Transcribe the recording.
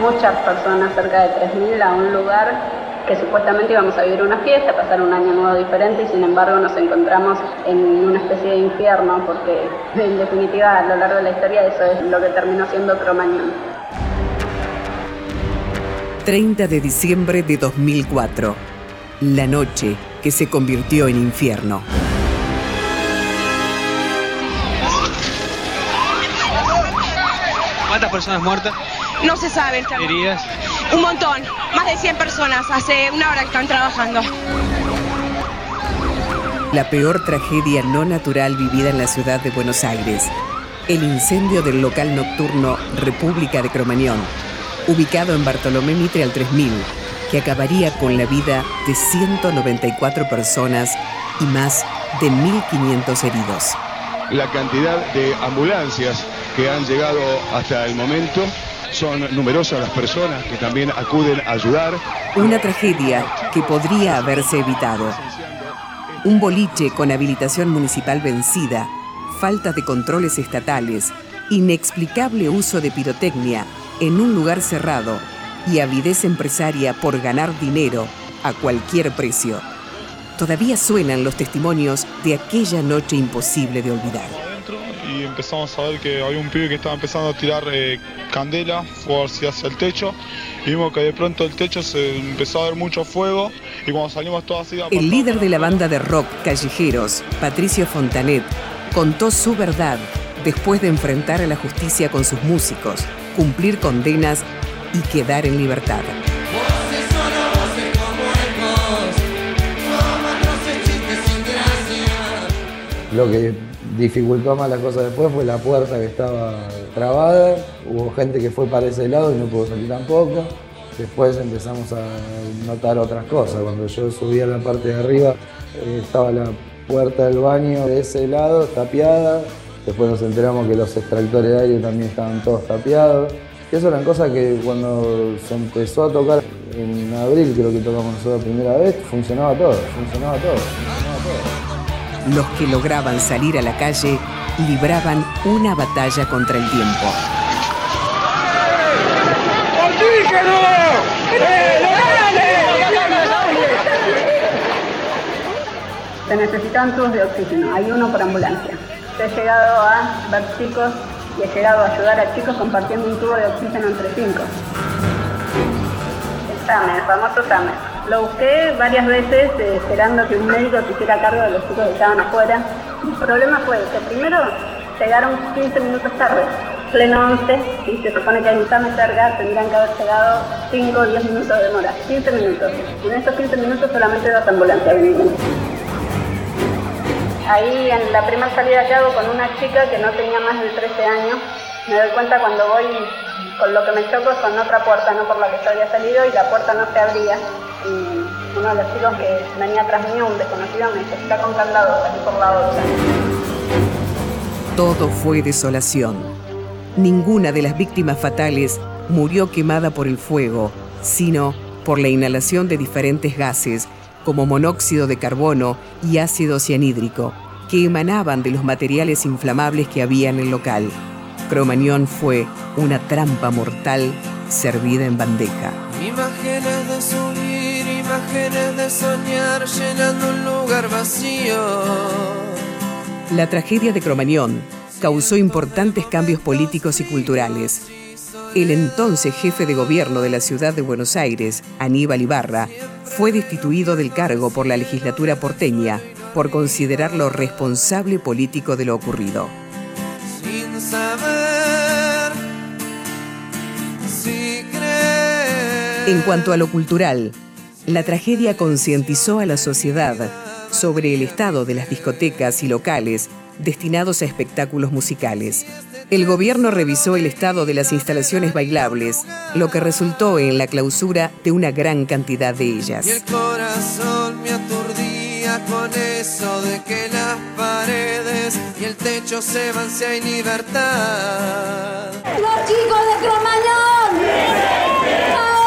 muchas personas, cerca de 3.000, a un lugar que supuestamente íbamos a vivir una fiesta, pasar un año nuevo diferente y sin embargo nos encontramos en una especie de infierno porque en definitiva a lo largo de la historia eso es lo que terminó siendo Cromañón. 30 de diciembre de 2004, la noche que se convirtió en infierno. ¿Cuántas personas muertas? No se sabe. ¿Heridas? Un montón, más de 100 personas, hace una hora que están trabajando. La peor tragedia no natural vivida en la ciudad de Buenos Aires. El incendio del local nocturno República de Cromañón, ubicado en Bartolomé Mitre al 3000, que acabaría con la vida de 194 personas y más de 1.500 heridos. La cantidad de ambulancias que han llegado hasta el momento son numerosas las personas que también acuden a ayudar. Una tragedia que podría haberse evitado. Un boliche con habilitación municipal vencida, falta de controles estatales, inexplicable uso de pirotecnia en un lugar cerrado y avidez empresaria por ganar dinero a cualquier precio. Todavía suenan los testimonios de aquella noche imposible de olvidar. Empezamos a ver que había un pibe que estaba empezando a tirar eh, candela, fue hacia el techo, y vimos que de pronto el techo se empezó a ver mucho fuego, y cuando salimos todos así... El líder de la banda de rock Callejeros, Patricio Fontanet, contó su verdad después de enfrentar a la justicia con sus músicos, cumplir condenas y quedar en libertad. Lo que dificultó más la cosa después fue la puerta que estaba trabada. Hubo gente que fue para ese lado y no pudo salir tampoco. Después empezamos a notar otras cosas. Cuando yo subí a la parte de arriba, eh, estaba la puerta del baño de ese lado tapiada. Después nos enteramos que los extractores de aire también estaban todos tapiados. Y eso eran cosas que cuando se empezó a tocar en abril, creo que tocamos nosotros la primera vez, funcionaba todo, funcionaba todo. Los que lograban salir a la calle libraban una batalla contra el tiempo. Se necesitan tubos de oxígeno, hay uno por ambulancia. He llegado a ver chicos y he llegado a ayudar a chicos compartiendo un tubo de oxígeno entre cinco. El famoso SAME. Lo busqué varias veces eh, esperando que un médico se hiciera cargo de los chicos que estaban afuera. El problema fue que primero llegaron 15 minutos tarde, pleno 11, y se supone que hay un SAME cerca, tendrían que haber llegado 5 o 10 minutos de demora. 15 minutos. Y en esos 15 minutos solamente dos ambulancias vinieron. Ahí en la primera salida que hago con una chica que no tenía más de 13 años, me doy cuenta cuando voy, con lo que me choco es con otra puerta, no por la que yo había salido, y la puerta no se abría. Y uno de los chicos que venía atrás mío, un desconocido, me dice, está con candado, salí por la otra. Todo fue desolación. Ninguna de las víctimas fatales murió quemada por el fuego, sino por la inhalación de diferentes gases como monóxido de carbono y ácido cianhídrico, que emanaban de los materiales inflamables que había en el local. Cromañón fue una trampa mortal servida en bandeja. Imágenes de subir, imágenes de soñar, llenando un lugar vacío. La tragedia de Cromañón causó importantes cambios políticos y culturales. El entonces jefe de gobierno de la ciudad de Buenos Aires, Aníbal Ibarra, fue destituido del cargo por la legislatura porteña por considerarlo responsable político de lo ocurrido. Sin saber si. En cuanto a lo cultural, la tragedia concientizó a la sociedad sobre el estado de las discotecas y locales destinados a espectáculos musicales. El gobierno revisó el estado de las instalaciones bailables, lo que resultó en la clausura de una gran cantidad de ellas. Y el corazón me aturdía con eso de que las paredes y el techo se van si hay libertad. ¡Los chicos de Cromañón! ¡Ahora!